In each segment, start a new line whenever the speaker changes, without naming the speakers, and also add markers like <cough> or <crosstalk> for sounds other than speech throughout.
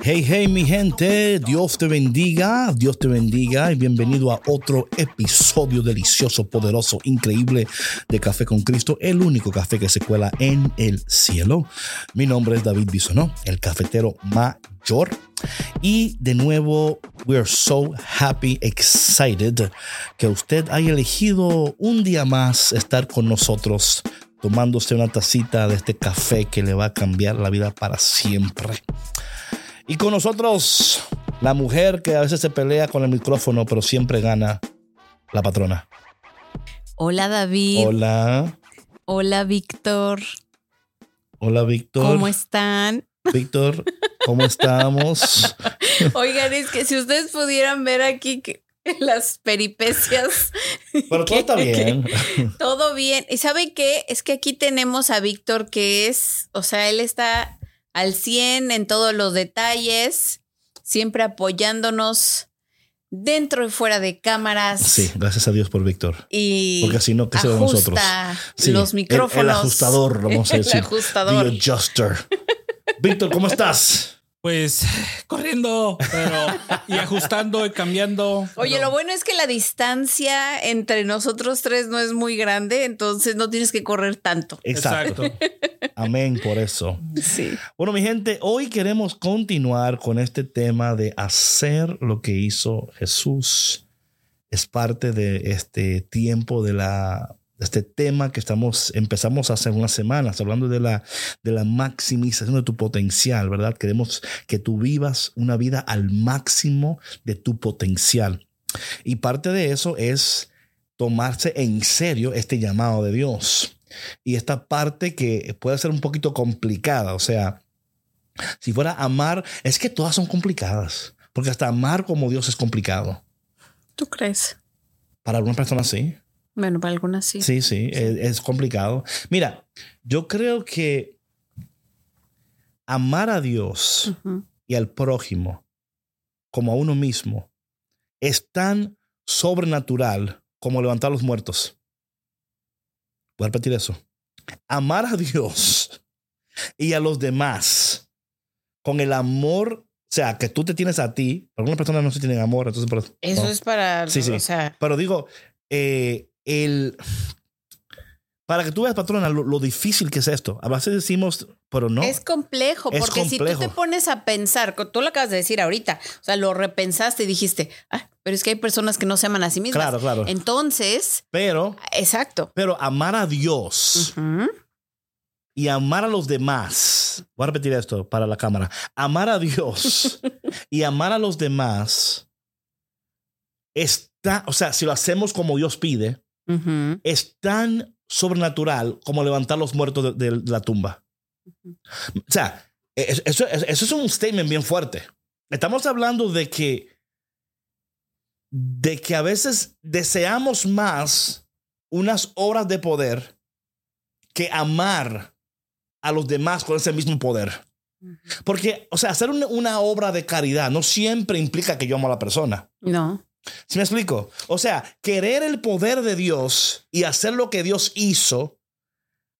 Hey, hey, mi gente, Dios te bendiga, Dios te bendiga y bienvenido a otro episodio delicioso, poderoso, increíble de Café con Cristo, el único café que se cuela en el cielo. Mi nombre es David Bisonó, el cafetero mayor. Y de nuevo, we are so happy, excited que usted haya elegido un día más estar con nosotros tomándose una tacita de este café que le va a cambiar la vida para siempre. Y con nosotros, la mujer que a veces se pelea con el micrófono, pero siempre gana, la patrona.
Hola David.
Hola.
Hola Víctor.
Hola Víctor.
¿Cómo están?
Víctor, ¿cómo estamos? <laughs>
Oigan, es que si ustedes pudieran ver aquí que las peripecias. <laughs>
Pero todo está bien.
todo bien. ¿Y sabe qué? Es que aquí tenemos a Víctor que es, o sea, él está al 100 en todos los detalles, siempre apoyándonos dentro y fuera de cámaras.
Sí, gracias a Dios por Víctor.
Y
porque si no, ¿qué se nosotros?
Sí, los micrófonos.
El, el ajustador, vamos a <laughs> decir.
El ajustador.
The adjuster. <laughs> Víctor, ¿cómo estás?
Pues <laughs> corriendo, pero y ajustando y cambiando.
Oye, lo bueno es que la distancia entre nosotros tres no es muy grande, entonces no tienes que correr tanto.
Exacto. Amén por eso.
Sí.
Bueno, mi gente, hoy queremos continuar con este tema de hacer lo que hizo Jesús. Es parte de este tiempo de la este tema que estamos, empezamos hace unas semanas, hablando de la, de la maximización de tu potencial, ¿verdad? Queremos que tú vivas una vida al máximo de tu potencial. Y parte de eso es tomarse en serio este llamado de Dios. Y esta parte que puede ser un poquito complicada, o sea, si fuera amar, es que todas son complicadas, porque hasta amar como Dios es complicado.
¿Tú crees?
Para algunas personas sí.
Bueno, para algunas sí.
Sí, sí, Es, complicado. Mira, yo creo que amar a Dios y al prójimo como a uno mismo es tan sobrenatural como levantar a los muertos. Voy a repetir eso. Amar a Dios y a los demás con el amor, o sea, que tú te tienes a ti. Algunas personas no se tienen amor, entonces.
Eso es para.
Sí, sí.
O sea,
pero digo, eh, el... Para que tú veas, patrona, lo, difícil que es esto. A veces decimos, pero no.
Es complejo, porque si tú te pones a pensar, tú lo acabas de decir ahorita, o sea, lo repensaste y dijiste, ah, pero es que hay personas que no se aman a sí mismas.
Claro, claro.
Entonces.
Pero.
Exacto.
Pero amar a Dios y amar a los demás. Voy a repetir esto para la cámara. Amar a Dios <laughs> y amar a los demás está, o sea, si lo hacemos como Dios pide, es tan sobrenatural como levantar los muertos de, la tumba. O sea, eso, es un statement bien fuerte. Estamos hablando de que, de que a veces deseamos más unas obras de poder que amar a los demás con ese mismo poder. Porque, o sea, hacer una, una, obra de caridad no siempre implica que yo amo a la persona.
No.
¿Sí me explico? O sea, querer el poder de Dios y hacer lo que Dios hizo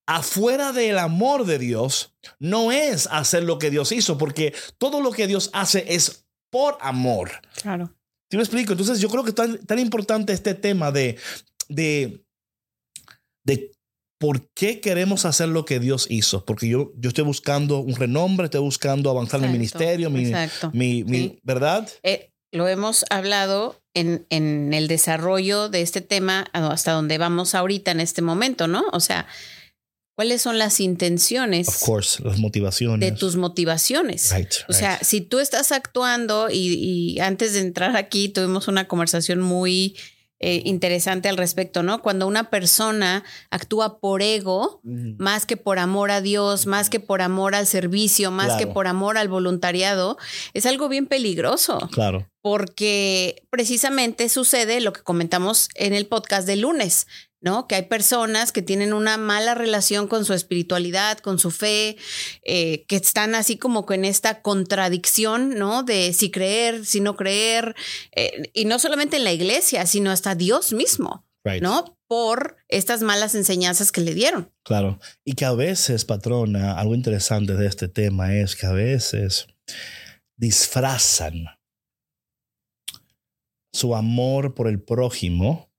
afuera del amor de Dios no es hacer lo que Dios hizo, porque todo lo que Dios hace es por amor.
Claro.
¿Sí me explico? Entonces yo creo que es tan, tan importante este tema de, de, de por qué queremos hacer lo que Dios hizo. Porque yo, yo estoy buscando un renombre, estoy buscando avanzar en el ministerio, mi, mi, mi ¿verdad?
Eh, lo hemos hablado en, en el desarrollo de este tema hasta donde vamos ahorita en este momento, ¿no? O sea, ¿cuáles son las intenciones?
Of course, las motivaciones.
De tus motivaciones.
Right,
O sea, si tú estás actuando y, y antes de entrar aquí tuvimos una conversación muy eh, interesante al respecto, ¿no? Cuando una persona actúa por ego,
Mm,
más que por amor a Dios, más que por amor al servicio, más que por amor al voluntariado, es algo bien peligroso
Claro.
Porque precisamente sucede lo que comentamos en el podcast de lunes, ¿no? Que hay personas que tienen una mala relación con su espiritualidad, con su fe, eh, que están así como con esta contradicción, ¿no? De si creer, si no creer, eh, y no solamente en la iglesia, sino hasta Dios mismo,
Right.
¿no? Por estas malas enseñanzas que le dieron.
Claro. Y que a veces, patrona, algo interesante de este tema es que a veces disfrazan su amor por el prójimo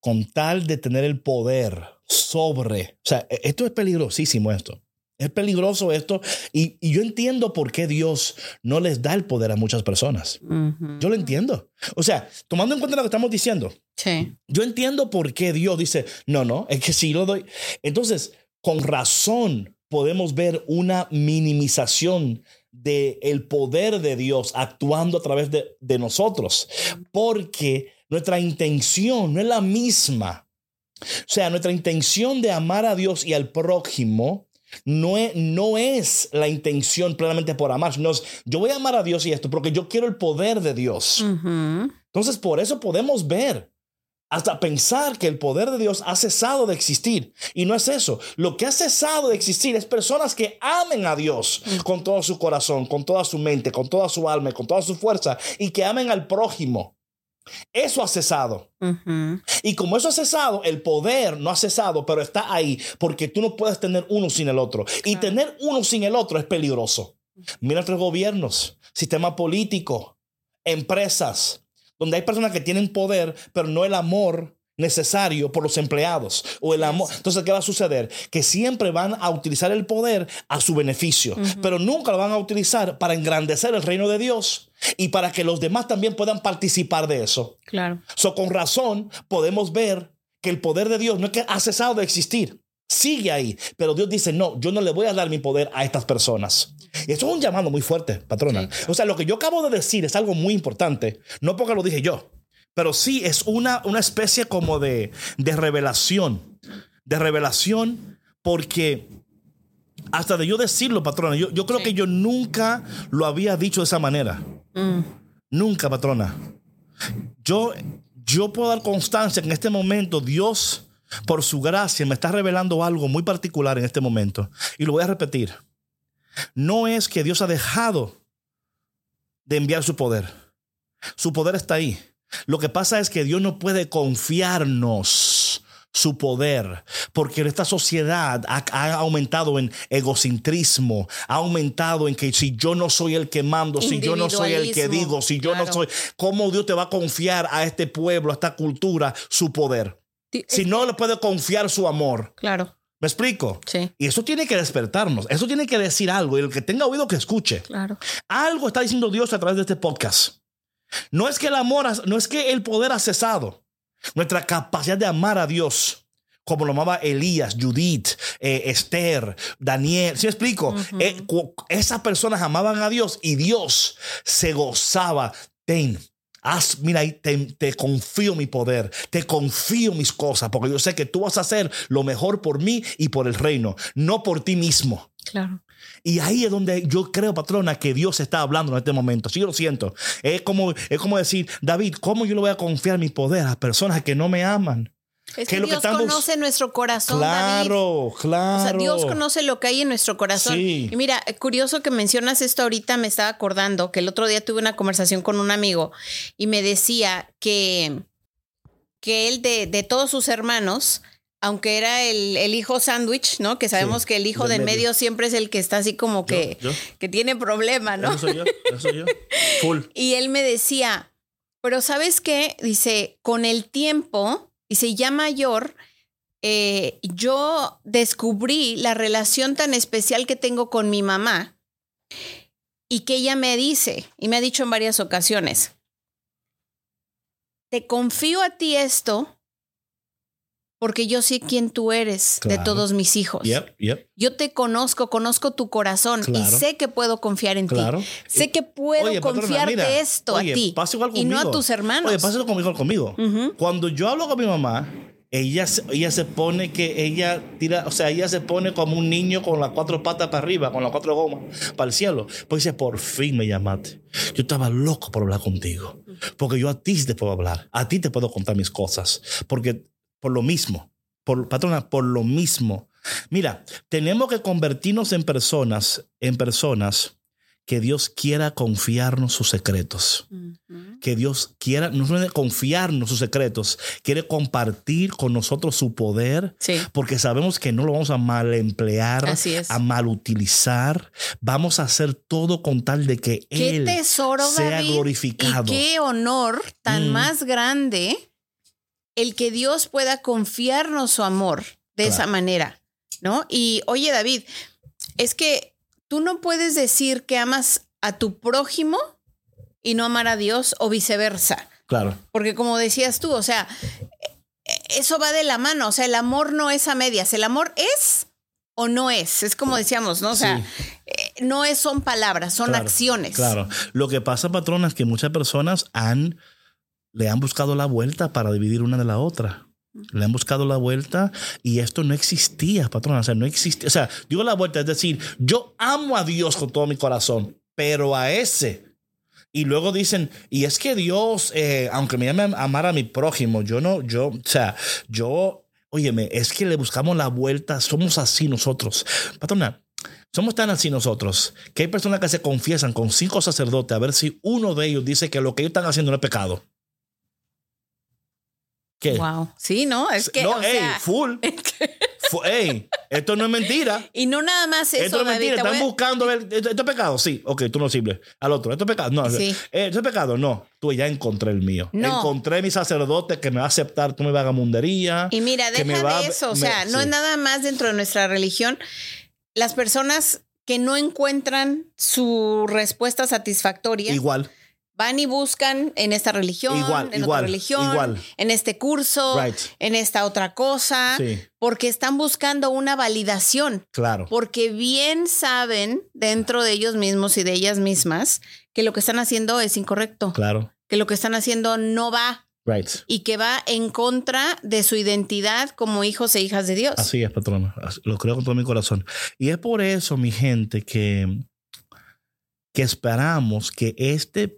con tal de tener el poder sobre. O sea, e- esto es peligrosísimo esto. Es peligroso esto y, y yo entiendo por qué Dios no les da el poder a muchas personas. Yo lo entiendo. O sea, tomando en cuenta lo que estamos diciendo,
Sí.
yo entiendo por qué Dios dice, no, no, es que si lo doy. Entonces, con razón podemos ver una minimización del el poder de Dios actuando a través de, de nosotros, porque nuestra intención no es la misma. O sea, nuestra intención de amar a Dios y al prójimo no es, no es la intención plenamente por amar, sino es, yo voy a amar a Dios y esto porque yo quiero el poder de Dios. Entonces, por eso podemos ver, hasta pensar que el poder de Dios ha cesado de existir. Y no es eso. Lo que ha cesado de existir es personas que amen a Dios con todo su corazón, con toda su mente, con toda su alma, con toda su fuerza, y que amen al prójimo. Eso ha cesado. Y como eso ha cesado, el poder no ha cesado, pero está ahí, porque tú no puedes tener uno sin el otro. Y tener uno sin el otro es peligroso. Mira nuestros gobiernos, sistema político, empresas, donde hay personas que tienen poder, pero no el amor necesario por los empleados o el amor. Entonces, ¿qué va a suceder? Que siempre van a utilizar el poder a su beneficio, pero nunca lo van a utilizar para engrandecer el reino de Dios y para que los demás también puedan participar de eso.
Claro.
So, con razón podemos ver que el poder de Dios no es que ha cesado de existir, sigue ahí, pero Dios dice, no, yo no le voy a dar mi poder a estas personas. Y eso es un llamado muy fuerte, patrona. O sea, lo que yo acabo de decir es algo muy importante, no porque lo dije yo, pero sí es una, una especie como de, de revelación, de revelación, porque hasta de yo decirlo, patrona, yo, yo creo
Sí.
que yo nunca lo había dicho de esa manera.
Mm.
Nunca, patrona. Yo, yo puedo dar constancia que en este momento Dios, por su gracia, me está revelando algo muy particular en este momento. Y lo voy a repetir. No es que Dios ha dejado de enviar su poder. Su poder está ahí. Lo que pasa es que Dios no puede confiarnos su poder, porque esta sociedad ha, ha aumentado en egocentrismo, ha aumentado en que si yo no soy el que mando, si yo no soy el que digo, si yo no soy, ¿cómo Dios te va a confiar a este pueblo, a esta cultura, su poder? Si no le puede confiar su amor.
Claro.
¿Me explico?
Sí.
Y eso tiene que despertarnos, eso tiene que decir algo, y el que tenga oído que escuche.
Claro.
Algo está diciendo Dios a través de este podcast. No es que el amor, no es que el poder ha cesado. Nuestra capacidad de amar a Dios, como lo amaba Elías, Judith, eh, Esther, Daniel. ¿Sí me explico? Eh, esas personas amaban a Dios y Dios se gozaba. Ten, haz, mira te, te confío mi poder, te confío mis cosas, porque yo sé que tú vas a hacer lo mejor por mí y por el reino, no por ti mismo.
Claro.
Y ahí es donde yo creo, patrona, que Dios está hablando en este momento. Sí, yo lo siento. Es como, es como decir, David, ¿cómo yo le voy a confiar mi poder a personas que no me aman?
Es
¿Qué
que Dios
estamos-
conoce nuestro corazón, David.
Claro, claro.
O sea, Dios conoce lo que hay en nuestro corazón.
Sí.
Y mira, curioso que mencionas esto ahorita, me estaba acordando que el otro día tuve una conversación con un amigo y me decía que, que él de, de todos sus hermanos, aunque era el, el hijo sándwich, ¿no? Que sabemos
Sí,
que el hijo
del medio.
medio. siempre es el que está así como que,
yo.
que tiene problema, ¿no?
Eso soy yo, eso soy yo. <laughs> Full.
Y él me decía, pero ¿sabes qué? Dice, con el tiempo, dice, ya mayor, yo descubrí la relación tan especial que tengo con mi mamá y que ella me dice, y me ha dicho en varias ocasiones, te confío a ti esto porque yo sé quién tú eres de
Claro.
todos mis hijos.
Yep, yep,
Yo te conozco, conozco tu corazón
Claro.
y sé que puedo confiar en
claro.
ti. Sé que puedo
Oye, patrona,
confiarte
mira,
esto
oye,
a ti
pasa igual
y no a tus hermanos.
Oye, pásalo conmigo, conmigo.
Ujú.
Cuando yo hablo con mi mamá, ella, ella se pone que ella tira, o sea, ella se pone como un niño con las cuatro patas para arriba, con las cuatro gomas para el cielo. Pues dice, por fin me llamaste. Yo estaba loco por hablar contigo. Porque yo a ti te puedo hablar. A ti te puedo contar mis cosas. Porque por lo mismo, por, patrona, por lo mismo. Mira, tenemos que convertirnos en personas, en personas que Dios quiera confiarnos sus secretos que Dios quiera no solamente confiarnos sus secretos, quiere compartir con nosotros su poder,
Sí.
porque sabemos que no lo vamos a mal emplear,
Así es.
a mal utilizar. Vamos a hacer todo con tal de que
Qué
Él
tesoro,
sea
David,
glorificado.
Y qué honor tan
Mm.
más grande el que Dios pueda confiarnos su amor de
Claro.
esa manera, ¿no? Y oye, David, es que tú no puedes decir que amas a tu prójimo y no amar a Dios o viceversa.
Claro,
Porque como decías tú, o sea, eso va de la mano, o sea, el amor no es a medias, el amor es o no es, es como decíamos, ¿no? O sea,
Sí.
eh, no es son palabras, son
Claro,
acciones.
claro. Lo que pasa, patrona, es que muchas personas han le han buscado la vuelta para dividir una de la otra. Le han buscado la vuelta y esto no existía, patrona. O sea, no existía. O sea, digo la vuelta, es decir, yo amo a Dios con todo mi corazón, pero a ese. Y luego dicen, y es que Dios, eh, aunque me llame amar a mi prójimo, yo no, yo, o sea, yo, óyeme, es que le buscamos la vuelta, somos así nosotros. Patrona, somos tan así nosotros que hay personas que se confiesan con cinco sacerdotes a ver si uno de ellos dice que lo que ellos están haciendo no es pecado. ¿Qué?
Wow. Sí, ¿no? Es que,
no,
o
ey,
sea,
full. <laughs> Ey, esto no es mentira.
y no nada más eso,
esto no es mentira. Están
a-
buscando ver. ¿Esto, esto es pecado? Sí. Ok, tú no sirves. Al otro. ¿Esto es pecado? No.
Sí.
Eh, ¿Esto es pecado? No. Tú ya encontré el mío.
No.
Encontré mi sacerdote que me va a aceptar. Tú me vagamundería.
Y mira,
que me
deja
va a-
de eso, o
me-
sea, no
sí.
es nada más dentro de nuestra religión. Las personas que no encuentran su respuesta satisfactoria
Igual.
Van y buscan en esta religión,
Igual,
en
igual,
otra religión,
igual.
en este curso,
Right.
en esta otra cosa,
Sí.
porque están buscando una validación.
Claro.
porque bien saben dentro de ellos mismos y de ellas mismas que lo que están haciendo es incorrecto,
Claro.
que lo que están haciendo no va
Right.
y que va en contra de su identidad como hijos e hijas de Dios.
Así es, patrona. Lo creo con todo mi corazón. Y es por eso, mi gente, que, que esperamos que este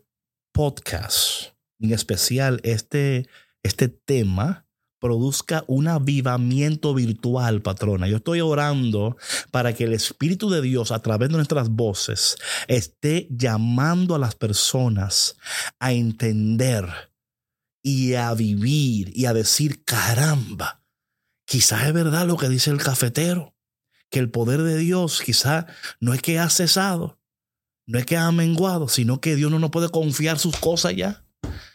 podcast, en especial este, este tema, produzca un avivamiento virtual, patrona. Yo estoy orando para que el Espíritu de Dios, a través de nuestras voces, esté llamando a las personas a entender y a vivir y a decir, caramba, quizás es verdad lo que dice el cafetero, que el poder de Dios quizás no es que ha cesado, no es que ha menguado, sino que Dios no nos puede confiar sus cosas ya.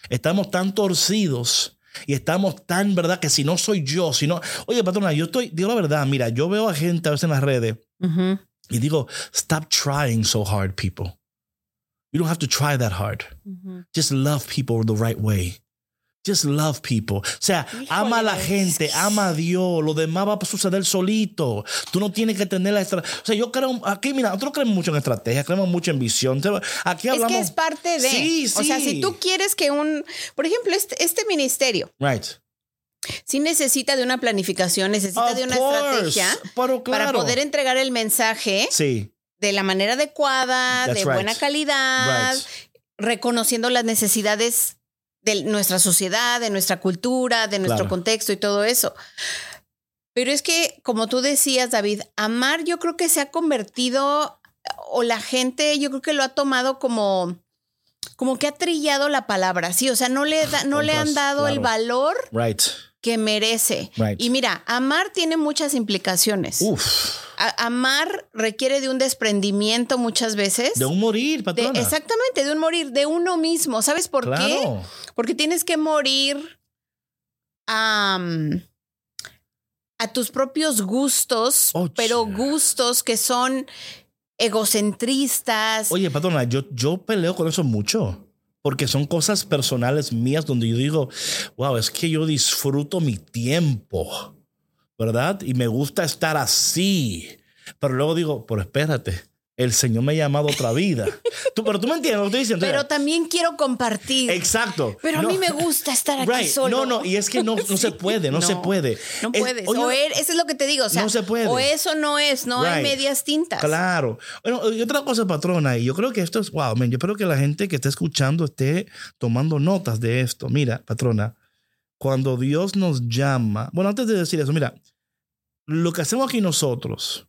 Estamos tan torcidos y estamos tan, ¿verdad? Que si no soy yo, si no... Oye, patrona, yo estoy, digo la verdad, mira, yo veo a gente a veces en las redes y digo, stop trying so hard, people. You don't have to try that hard. Just love people the right way. Just love people. O sea, ama a la gente, ama a Dios. Lo demás va a suceder solito. Tú no tienes que tener la estrategia. O sea, yo creo, aquí, mira, nosotros creemos mucho en estrategia, creemos mucho en visión. Aquí
Es
hablamos.
que es parte de.
Sí,
O sea,
sí.
si tú quieres que un, por ejemplo, este, este ministerio
Right.
sí necesita de una planificación, necesita
Of
de una
course.
estrategia
Pero
para
claro.
poder entregar el mensaje
Sí.
de la manera adecuada,
That's
de
right.
buena calidad,
Right.
reconociendo las necesidades de nuestra sociedad, de nuestra cultura, de nuestro
Claro.
contexto y todo eso. Pero es que, como tú decías, David, amar yo creo que se ha convertido, o la gente yo creo que lo ha tomado como, como que ha trillado la palabra, sí, o sea, no le, da- no le han dado el valor
Right.
Que merece.
Right.
Y mira, amar tiene muchas implicaciones.
Uf.
Amar requiere de un desprendimiento muchas veces.
De un morir,
De-
patrona.
exactamente, de un morir, de uno mismo. ¿Sabes por qué? Porque tienes que morir a, a tus propios gustos,
Oh,
pero gustos que son egocentristas.
Oye, patrona, yo, yo peleo con eso mucho. Porque son cosas personales mías donde yo digo, wow, es que yo disfruto mi tiempo, ¿verdad? Y me gusta estar así. Pero luego digo, pero espérate, el Señor me ha llamado a otra vida. <laughs> tú, pero tú me entiendes lo que estoy diciendo.
Pero también quiero compartir.
Exacto.
Pero a mí me gusta estar aquí
Right.
solo.
No, no, y es que no, no <laughs> se puede, no, se puede.
No
Es-
puedes.
oye,
o er- eso es lo que te digo. O sea,
No se puede.
O eso no es, no hay medias tintas.
Claro. Bueno, y otra cosa, patrona, y yo creo que esto es, wow, man, yo espero que la gente que esté escuchando esté tomando notas de esto. Mira, patrona, cuando Dios nos llama, bueno, antes de decir eso, mira, lo que hacemos aquí nosotros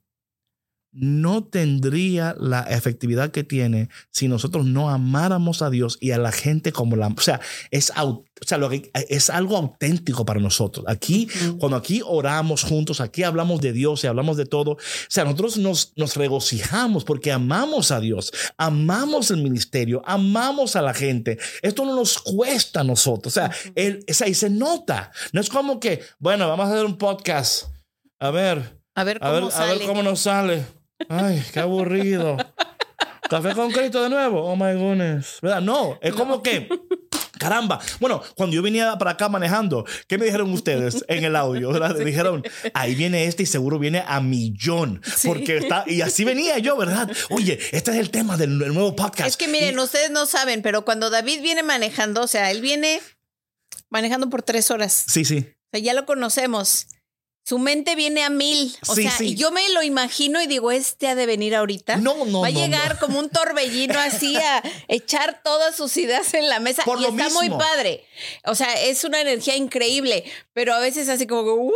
no tendría la efectividad que tiene si nosotros no amáramos a Dios y a la gente como la, o sea, es, o sea, lo que, es algo auténtico para nosotros. Aquí, cuando aquí oramos juntos, aquí hablamos de Dios y hablamos de todo, o sea, nosotros nos, nos regocijamos porque amamos a Dios, amamos el ministerio, amamos a la gente. Esto no nos cuesta a nosotros, o sea, el, o sea, y se nota. No es como que, bueno, vamos a hacer un podcast. A ver,
A ver
a
cómo
a
sale.
ver cómo nos sale. Ay, qué aburrido. Café con Cristo de nuevo. Oh my goodness. ¿Verdad? No, es como que. Caramba. Bueno, cuando yo venía para acá manejando, ¿qué me dijeron ustedes en el audio? ¿verdad? Dijeron, ahí viene este y seguro viene a millón. Porque está. Y así venía yo, ¿verdad? Oye, este es el tema del, del nuevo podcast.
Es que miren,
Y-
ustedes no saben, pero cuando David viene manejando, o sea, él viene manejando por tres horas.
Sí, sí.
O sea, ya lo conocemos. Su mente viene a mil. O
Sí,
sea,
sí.
y yo me lo imagino y digo, este ha de venir ahorita.
No, no,
Va a
no,
llegar
no.
como un torbellino así a <laughs> echar todas sus ideas en la mesa.
Por
y
lo
está muy padre. O sea, es una energía increíble, pero a veces así como, ¡wow!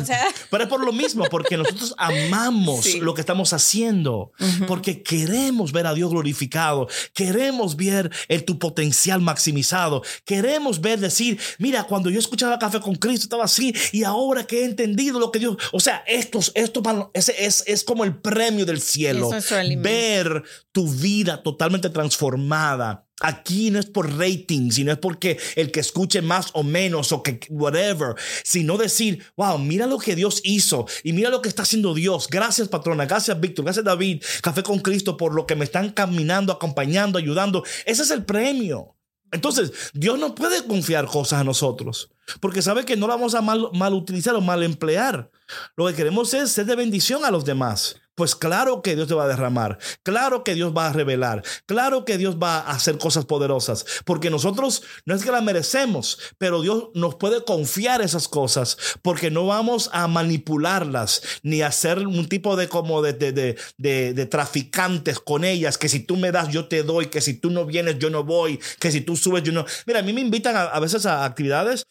O sea, <laughs>
Pero es por lo mismo, porque nosotros amamos
Sí.
lo que estamos haciendo, porque queremos ver a Dios glorificado, queremos ver el, tu potencial maximizado, queremos ver decir, mira, cuando yo escuchaba Café con Cristo estaba así y ahora que he entendido lo que Dios, o sea, esto, esto ese es, es como el premio del cielo,
Es
ver tu vida totalmente transformada. Aquí no es por rating, sino es porque el que escuche más o menos o que whatever, sino decir, wow, mira lo que Dios hizo y mira lo que está haciendo Dios. Gracias, patrona. Gracias, Víctor. Gracias, David. Café con Cristo por lo que me están caminando, acompañando, ayudando. Ese es el premio. Entonces, Dios no puede confiar cosas a nosotros porque sabe que no la vamos a mal, mal utilizar o mal emplear. Lo que queremos es ser de bendición a los demás. Pues claro que Dios te va a derramar, claro que Dios va a revelar, claro que Dios va a hacer cosas poderosas, porque nosotros no es que las merecemos, pero Dios nos puede confiar esas cosas, porque no vamos a manipularlas ni a hacer un tipo de como de, de, de- de traficantes con ellas, que si tú me das yo te doy, que si tú no vienes yo no voy, que si tú subes yo no. Mira, a mí me invitan a, a veces a actividades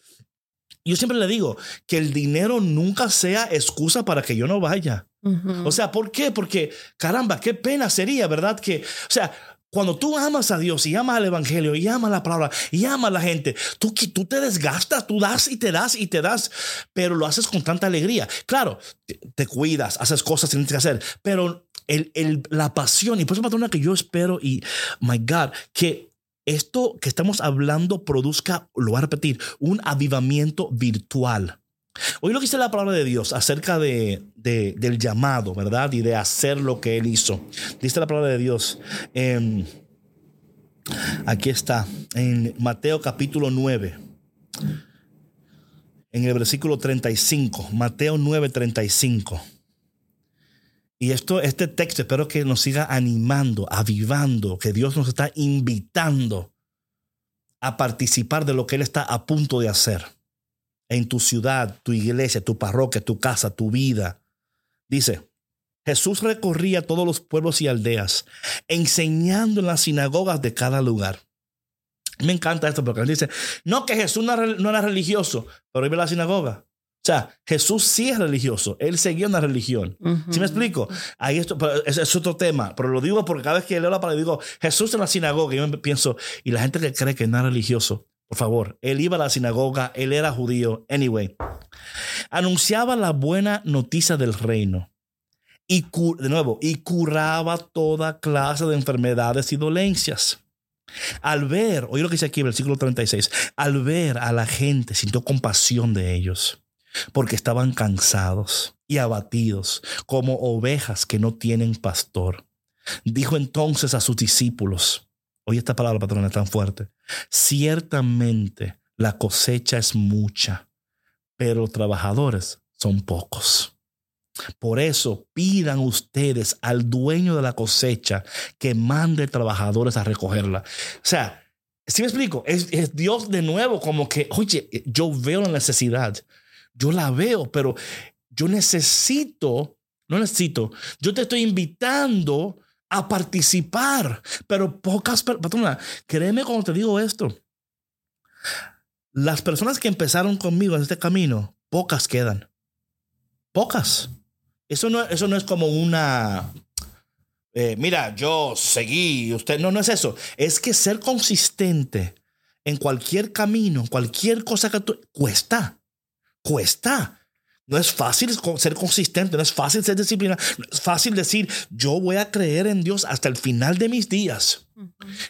yo siempre le digo que el dinero nunca sea excusa para que yo no vaya. O sea, ¿por qué? Porque, caramba, qué pena sería, ¿verdad? Que, o sea, cuando tú amas a Dios y amas al Evangelio y amas la palabra y amas a la gente, tú, tú te desgastas, tú das y te das y te das, pero lo haces con tanta alegría. Claro, te, te cuidas, haces cosas que tienes que hacer, pero el, el- la pasión, y por eso, patrona, que yo espero y, my God, que esto que estamos hablando produzca, lo voy a repetir, un avivamiento virtual. Hoy lo que dice la palabra de Dios acerca de, de- del llamado, ¿verdad? Y de hacer lo que Él hizo. Dice la palabra de Dios. em, aquí está, en Mateo capítulo 9. En el versículo 35. Mateo 9, 35. Y esto, este texto espero que nos siga animando, avivando, que Dios nos está invitando a participar de lo que Él está a punto de hacer en tu ciudad, tu iglesia, tu parroquia, tu casa, tu vida. Dice, Jesús recorría todos los pueblos y aldeas, enseñando en las sinagogas de cada lugar. Me encanta esto porque él dice, no que Jesús no era, no era religioso, pero iba a la sinagoga. O sea, Jesús sí es religioso, él seguía una religión. ¿Sí me explico? Ahí esto es, es otro tema, pero lo digo porque cada vez que leo la palabra digo Jesús en la sinagoga, y yo me pienso, y la gente que cree que no es religioso, por favor, él iba a la sinagoga, él era judío, anyway. Anunciaba la buena noticia del reino. Y de nuevo, y curaba toda clase de enfermedades y dolencias. Al ver, oye lo que dice aquí, versículo 36, al ver a la gente sintió compasión de ellos, porque estaban cansados y abatidos como ovejas que no tienen pastor. Dijo entonces a sus discípulos, oye esta palabra, patrona, tan fuerte, ciertamente la cosecha es mucha, pero los trabajadores son pocos. Por eso pidan ustedes al dueño de la cosecha que mande trabajadores a recogerla. O sea, si me explico, es, es, Dios de nuevo como que, oye, yo veo la necesidad, yo la veo, pero yo necesito, no necesito, yo te estoy invitando a participar, pero pocas personas, créeme cuando te digo esto, las personas que empezaron conmigo en este camino, pocas quedan, pocas. Eso no, eso no es como una, eh, mira, yo seguí, usted, no, no es eso. Es que ser consistente en cualquier camino, en cualquier cosa que tú, cuesta, cuesta. No es fácil ser consistente, no es fácil ser disciplinado, no es fácil decir, yo voy a creer en Dios hasta el final de mis días.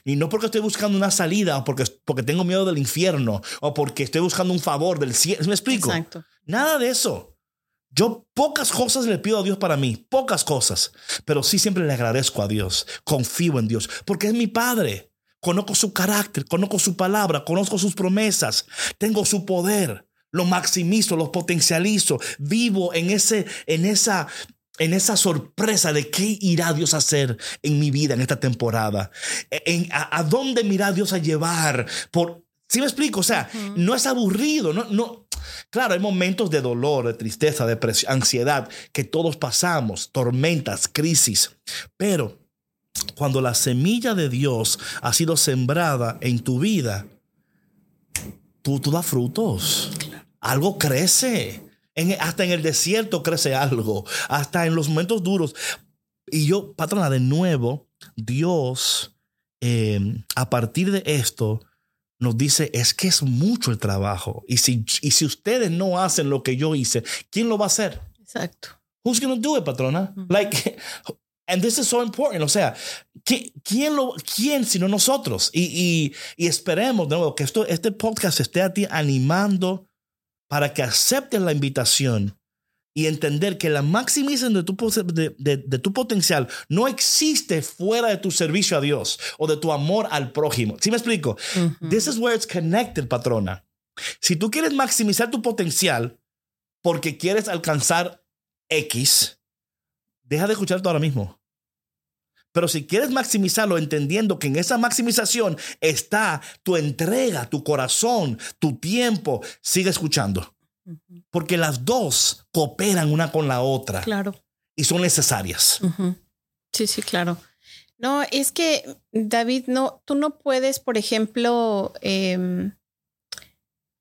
Y no porque estoy buscando una salida o porque, porque tengo miedo del infierno o porque estoy buscando un favor del cielo. ¿Me explico?
Exacto.
Nada de eso. Yo pocas cosas le pido a Dios para mí, pocas cosas, pero sí siempre le agradezco a Dios, confío en Dios, porque es mi Padre. Conozco su carácter, conozco su palabra, conozco sus promesas, tengo su poder, lo maximizo, lo potencializo, vivo en, ese, en, esa, en esa sorpresa de qué irá Dios a hacer en mi vida en esta temporada, en, a, a dónde me irá Dios a llevar por, ¿Sí me explico? O sea, uh -huh. no es aburrido, no, no. Claro, hay momentos de dolor, de tristeza, de ansiedad que todos pasamos, tormentas, crisis, pero cuando la semilla de Dios ha sido sembrada en tu vida, tú, tú das frutos. Algo crece. En, hasta en el desierto crece algo. Hasta en los momentos duros. Y yo, patrona, de nuevo, Dios, eh, a partir de esto, nos dice es que es mucho el trabajo. Y si, y si ustedes no hacen lo que yo hice, ¿quién lo va a hacer?
Exacto.
Who's going to do it, patrona? Like, <laughs> and this is so important. O sea, ¿quién, lo, quién sino nosotros? Y, y, y esperemos de nuevo que esto, este podcast esté a ti animando para que aceptes la invitación y entender que la maximización de tu, de, de, de tu, potencial no existe fuera de tu servicio a Dios o de tu amor al prójimo. ¿Sí me explico? Uh -huh. This is where it's connected, patrona. Si tú quieres maximizar tu potencial porque quieres alcanzar X, deja de escucharte ahora mismo. Pero si quieres maximizarlo entendiendo que en esa maximización está tu entrega, tu corazón, tu tiempo, sigue escuchando. Porque las dos cooperan una con la otra.
Claro.
Y son necesarias.
Uh -huh. Sí, sí, claro. No, es que, David, no, tú no puedes, por ejemplo, eh,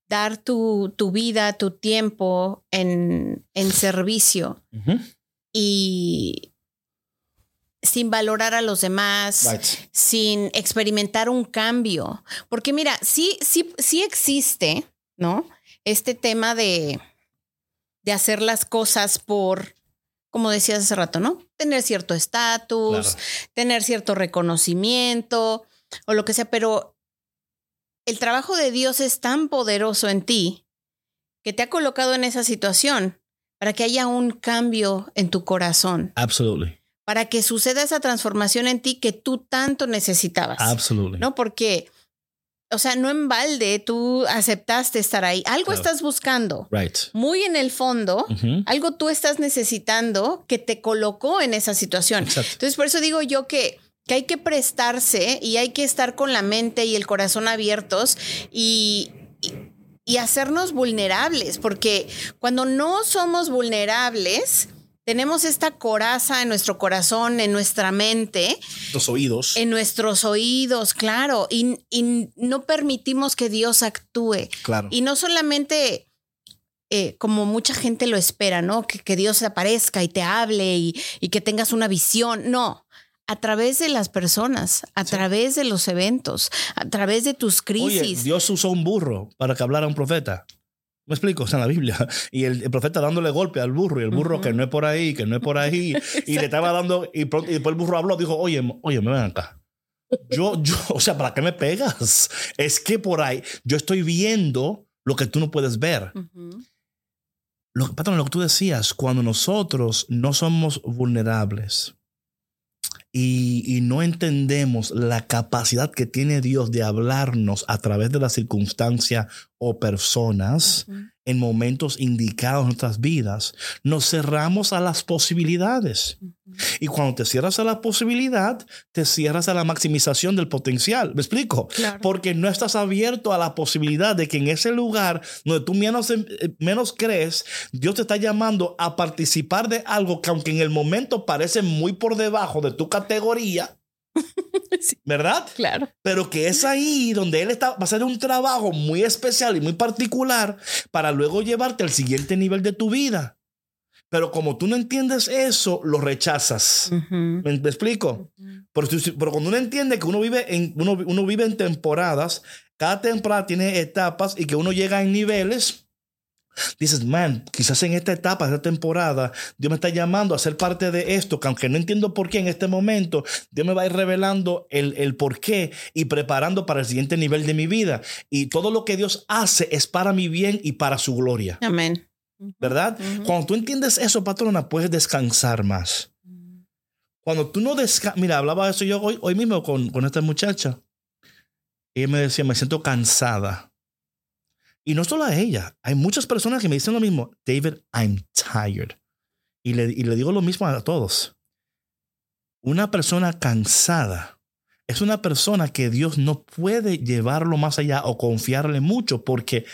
dar tu, tu, vida, tu tiempo en, en servicio uh -huh. y sin valorar a los demás, right. sin experimentar un cambio. Porque mira, sí, sí, sí existe, ¿no? este tema de, de hacer las cosas por, como decías hace rato, ¿no? Tener cierto estatus, claro. tener cierto reconocimiento o lo que sea, pero el trabajo de Dios es tan poderoso en ti que te ha colocado en esa situación para que haya un cambio en tu corazón.
Absolutely.
Para que suceda esa transformación en ti que tú tanto necesitabas.
Absolutely.
¿No? Porque o sea, no en balde, tú aceptaste estar ahí. Algo claro. estás buscando.
Right.
Muy en el fondo, uh -huh. algo tú estás necesitando que te colocó en esa situación.
Exacto.
Entonces, por eso digo yo que, que hay que prestarse y hay que estar con la mente y el corazón abiertos y, y, y hacernos vulnerables, porque cuando no somos vulnerables, tenemos esta coraza en nuestro corazón, en nuestra mente.
Los oídos.
En nuestros oídos, claro. Y, y no permitimos que Dios actúe.
Claro.
Y no solamente eh, como mucha gente lo espera, ¿no? Que, que Dios aparezca y te hable y, y, que tengas una visión. No. A través de las personas, a sí. través de los eventos, a través de tus crisis.
Oye, Dios usó un burro para que hablara un profeta. ¿Me explico? O sea, en la Biblia. Y el, el, profeta dándole golpe al burro, y el burro uh -huh. que no es por ahí, que no es por ahí. y <laughs> le estaba dando, y, y, después el burro habló, dijo, oye, oye, me ven acá. Yo, yo, o sea, ¿para qué me pegas? Es que por ahí yo estoy viendo lo que tú no puedes ver. Uh -huh. Lo, patrón, lo que tú decías, cuando nosotros no somos vulnerables y, no entendemos la capacidad que tiene Dios de hablarnos a través de la circunstancia o personas en momentos indicados en nuestras vidas, nos cerramos a las posibilidades. Y cuando te cierras a la posibilidad, te cierras a la maximización del potencial. ¿Me explico?
Claro.
Porque no estás abierto a la posibilidad de que en ese lugar donde tú menos, eh, menos crees, Dios te está llamando a participar de algo que aunque en el momento parece muy por debajo de tu categoría, <laughs>
Sí.
¿verdad?
Claro.
pero que es ahí donde él está, va a hacer un trabajo muy especial y muy particular para luego llevarte al siguiente nivel de tu vida. Pero como tú no entiendes eso, lo rechazas. ¿Me, me explico? Pero, tú- pero cuando uno entiende que uno vive, en, uno, uno vive en temporadas, cada temporada tiene etapas y que uno llega en niveles, dices, man, quizás en esta etapa, esta temporada, Dios me está llamando a ser parte de esto, que aunque no entiendo por qué en este momento, Dios me va a ir revelando el, el por qué y preparando para el siguiente nivel de mi vida. Y todo lo que Dios hace es para mi bien y para su gloria,
Amén.
¿verdad? Cuando tú entiendes eso, patrona, puedes descansar más. Cuando tú no descansas, mira, hablaba de eso yo hoy, hoy mismo con, con esta muchacha. Ella me decía, me siento cansada. Y no solo a ella, hay muchas personas que me dicen lo mismo, David, I'm tired. Y le, y le digo lo mismo a todos. Una persona cansada es una persona que Dios no puede llevarlo más allá o confiarle mucho porque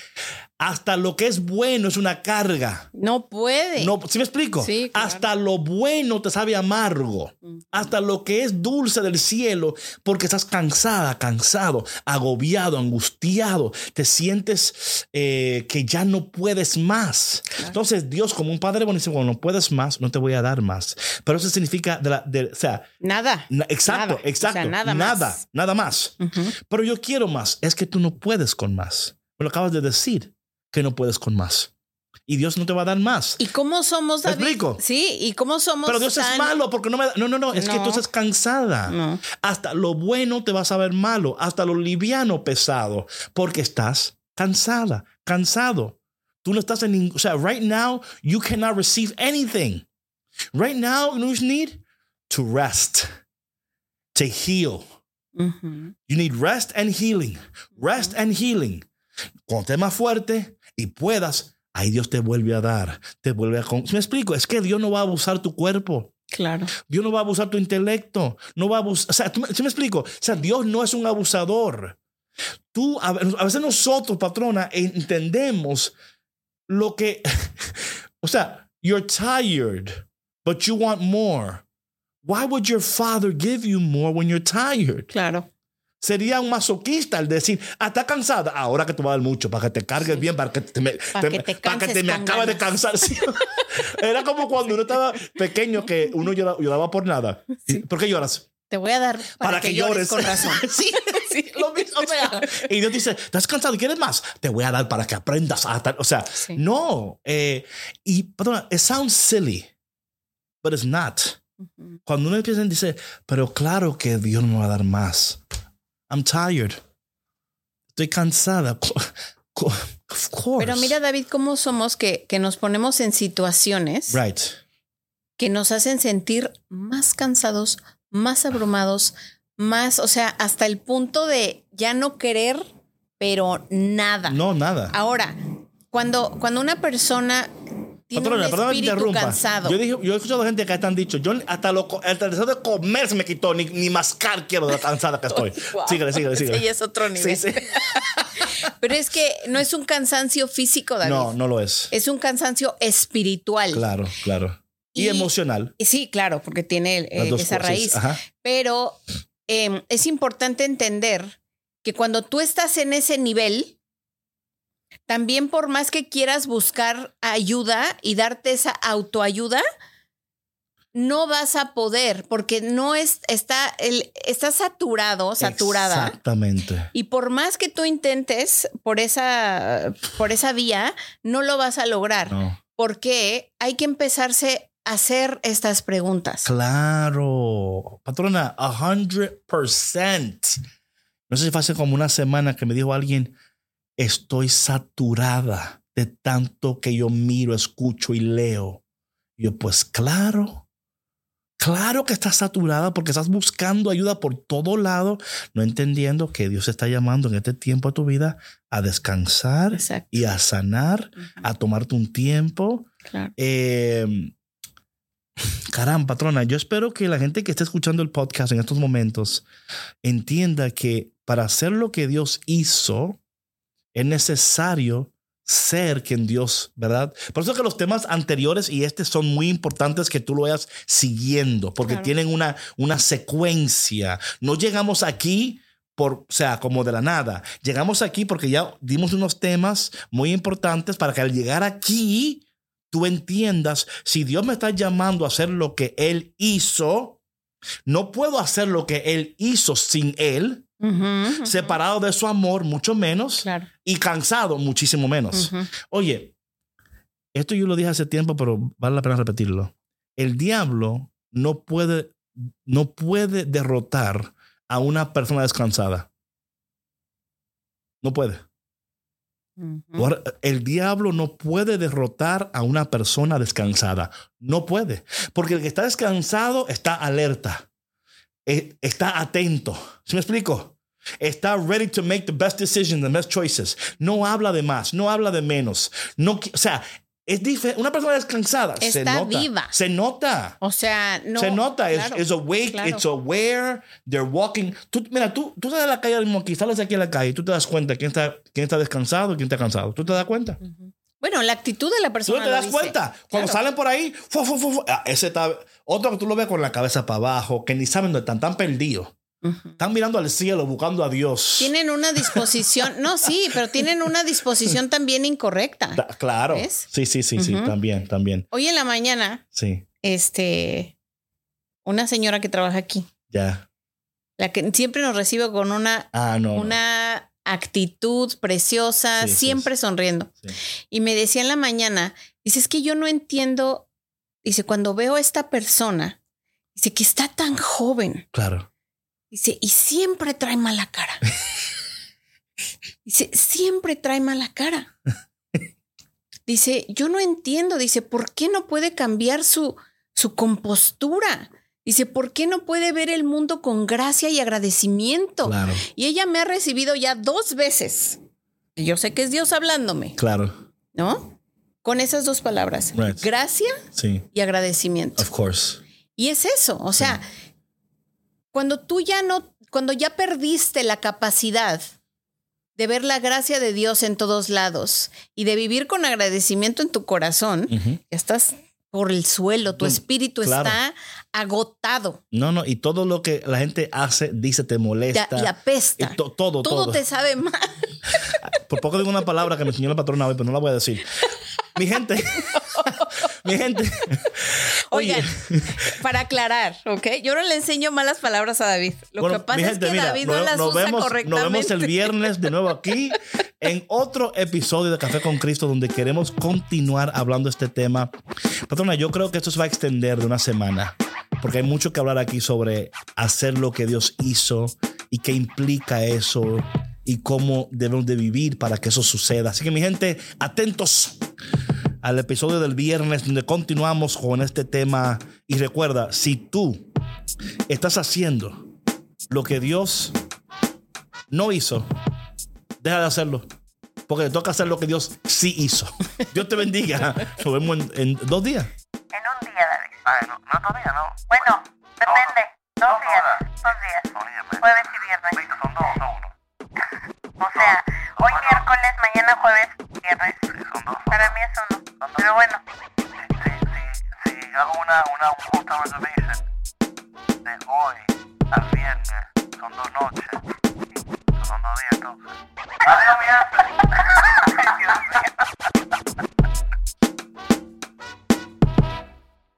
hasta lo que es bueno es una carga.
No puede.
No, ¿sí me explico?
Sí, claro.
Hasta lo bueno te sabe amargo. Hasta lo que es dulce del cielo, porque estás cansada, cansado, agobiado, angustiado. Te sientes eh, que ya no puedes más. Entonces, Dios, como un padre bueno, dice: Bueno, no puedes más, no te voy a dar más. Pero eso significa, de la- de- o sea,
Nada.
na- exacto,
Nada. O sea,
exacto.
nada
nada,
más.
nada más. Pero yo quiero más. Es que tú no puedes con más. Me lo acabas de decir, que no puedes con más. Y Dios no te va a dar más.
¿Y cómo somos,
¿Me
David?
explico?
Sí, ¿y cómo somos
Pero Dios es
tan-
malo porque no me da. No, no, no. Es que
No.
tú estás cansada.
No.
Hasta lo bueno te vas a ver malo. Hasta lo liviano pesado. Porque estás cansada, cansado. Tú no estás en ningún. O sea, right now, you cannot receive anything. Right now, you need? To rest, to heal.
Ujú.
You need rest and healing. Rest and healing. Cuando estés más fuerte y puedas, ahí Dios te vuelve a dar. Te vuelve a. con- ¿Sí ¿Me explico? Es que Dios no va a abusar tu cuerpo.
Claro.
Dios no va a abusar tu intelecto. No va a abusar. O sea, ¿tú me- ¿sí me explico? O sea, Dios no es un abusador. Tú, a, a veces nosotros, patrona, entendemos lo que. <laughs> O sea, you're tired, but you want more. Why would your father give you more when you're tired?
Claro.
Sería un masoquista el decir, ah, está cansada, ahora que te va a dar mucho, para que te cargues bien, para que te me,
Para que te
para que te me
con
acabas de cansar. Sí. <laughs> Era como cuando uno estaba pequeño que uno llora- lloraba, por nada. ¿Por qué lloras?
Te voy a dar para,
Para, que, llores.
con razón. <laughs>
sí, <laughs> sí, lo mismo. O sea, y Dios dice, ¿estás cansado? ¿Quieres más? Te voy a dar para que aprendas a. O sea,
Sí.
no. eh, y, perdona, it sounds silly, but it's not.
Ujú.
Cuando uno empieza a decir, pero claro que Dios me va a dar más. I'm tired. Estoy cansada. <laughs> Of course.
Pero mira, David, cómo somos que, que nos ponemos en situaciones
Right.
que nos hacen sentir más cansados, más abrumados, más, o sea, hasta el punto de ya no querer, pero nada.
No, nada.
Ahora, cuando, cuando una persona tiene
Patrona,
un espíritu
interrumpa.
cansado,
Yo, dije, yo he escuchado gente que te han dicho, yo hasta lo, hasta el deseo de comer se me quitó, ni, ni mascar quiero de la cansada que estoy. <laughs>
Wow.
Síguele, síguele, síguele.
Ya es otro nivel.
Sí, sí. <laughs>
pero es que no es un cansancio físico, David.
No, no lo es.
Es un cansancio espiritual.
Claro, claro. Y,
Y-
emocional.
Y Sí, claro, porque tiene eh, esa
cosas.
raíz.
Ajá.
Pero eh, es importante entender que cuando tú estás en ese nivel, también por más que quieras buscar ayuda y darte esa autoayuda, no vas a poder porque no es, está, el, está saturado, saturada.
Exactamente.
Y por más que tú intentes por esa, por esa vía, no lo vas a lograr.
No.
Porque hay que empezarse a hacer estas preguntas.
Claro. Patrona, a hundred percent. No sé si fue hace como una semana que me dijo alguien, estoy saturada de tanto que yo miro, escucho y leo. Y yo, pues claro, Claro que estás saturada porque estás buscando ayuda por todo lado, no entendiendo que Dios está llamando en este tiempo de tu vida a descansar
Exacto.
y a sanar, a tomarte un tiempo.
Claro.
Eh, caramba, patrona, yo espero que la gente que esté escuchando el podcast en estos momentos entienda que para hacer lo que Dios hizo, es necesario ser quien Dios, ¿verdad? Por eso que los temas anteriores y este son muy importantes que tú lo vayas siguiendo, porque
Claro.
tienen una, una secuencia. No llegamos aquí por, o sea, como de la nada. Llegamos aquí porque ya dimos unos temas muy importantes para que al llegar aquí tú entiendas si Dios me está llamando a hacer lo que Él hizo, no puedo hacer lo que Él hizo sin Él, Separado de su amor, mucho menos,
Claro.
y cansado, muchísimo menos. Oye, esto yo lo dije hace tiempo, pero vale la pena repetirlo. El diablo no puede, no puede derrotar a una persona descansada. No puede. El diablo no puede derrotar a una persona descansada. No puede. Porque el que está descansado está alerta. Eh, Está atento. ¿Sí me explico? Está ready to make the best decisions, the best choices. No habla de más, no habla de menos. No, o sea, es diferente. Una persona descansada se
Está
nota.
viva.
Se nota.
O sea, no.
se nota, es
claro,
it's awake,
claro.
it's aware, they're walking. Tú, mira, tú, tú sales a la calle mismo aquí, sales aquí a la calle y tú te das cuenta quién está, quién está descansado y quién está cansado. ¿Tú te das cuenta?
Bueno, la actitud de la
Tú
persona.
no te das
dice.
cuenta. Cuando
Claro.
salen por ahí, fu, fu, fu, fu, ah, ese está. Otro que tú lo ves con la cabeza para abajo, que ni saben dónde están, tan perdidos. Están mirando al cielo, buscando a Dios.
Tienen una <laughs> disposición, no, sí, pero tienen una disposición también incorrecta.
Ta- Claro.
¿Ves?
Sí, sí, sí, sí, también, también.
Hoy en la mañana,
Sí,
este, una señora que trabaja aquí,
ya.
la que siempre nos recibe con una,
Ah, no. no.
una actitud preciosa,
Sí, sí,
siempre sonriendo. Y me decía en la mañana, dice, es que yo no entiendo, dice, cuando veo a esta persona, dice que está tan joven,
Claro.
dice, y siempre trae mala cara. <laughs> Dice, siempre trae mala cara. <laughs> Dice, yo no entiendo, dice, ¿por qué no puede cambiar su, su compostura? Dice, ¿por qué no puede ver el mundo con gracia y agradecimiento?
Claro.
Y ella me ha recibido ya dos veces. Yo sé que es Dios hablándome,
Claro.
¿no? Con esas dos palabras,
Right.
gracia
Sí.
y agradecimiento.
Of course.
Y es eso, o sea, cuando tú ya no, cuando ya perdiste la capacidad de ver la gracia de Dios en todos lados y de vivir con agradecimiento en tu corazón, ya estás por el suelo, tu espíritu
claro.
está agotado
No, no. Y todo lo que la gente hace, dice, te
te-
molesta.
y apesta.
Y to- todo,
todo,
todo.
te sabe mal. <laughs>
Por poco digo una palabra que me enseñó la patrona hoy, pero no la voy a decir. Mi gente. <laughs> mi gente.
Oigan, para aclarar, ¿ok? Yo no le enseño malas palabras a David. Lo
bueno,
que pasa es que
mira,
David no
nos-
las usa
vemos,
correctamente.
Nos vemos el viernes de nuevo aquí en otro episodio de Café con Cristo donde queremos continuar hablando este tema. Patrona, yo creo que esto se va a extender de una semana porque hay mucho que hablar aquí sobre hacer lo que Dios hizo y qué implica eso y cómo debemos de vivir para que eso suceda. Así que mi gente, atentos al episodio del viernes donde continuamos con este tema. Y recuerda, si tú estás haciendo lo que Dios no hizo, deja de hacerlo. Porque te toca hacer lo que Dios sí hizo. <laughs> Dios te bendiga. Nos vemos en, en dos días.
En un día, David.
Ay, no, no todavía no.
Bueno, depende.
No,
Dos
no,
días. Dos días.
Óyeme.
Jueves y viernes.
Son dos, no uno. <laughs>
O sea, hoy miércoles, mañana jueves, viernes.
Sí, son dos.
Para mí es uno. Pero bueno,
Si, si, si, si hago una, una un hotel reservation de hoy al viernes, son dos noches. Son dos días entonces. Adiós, mía.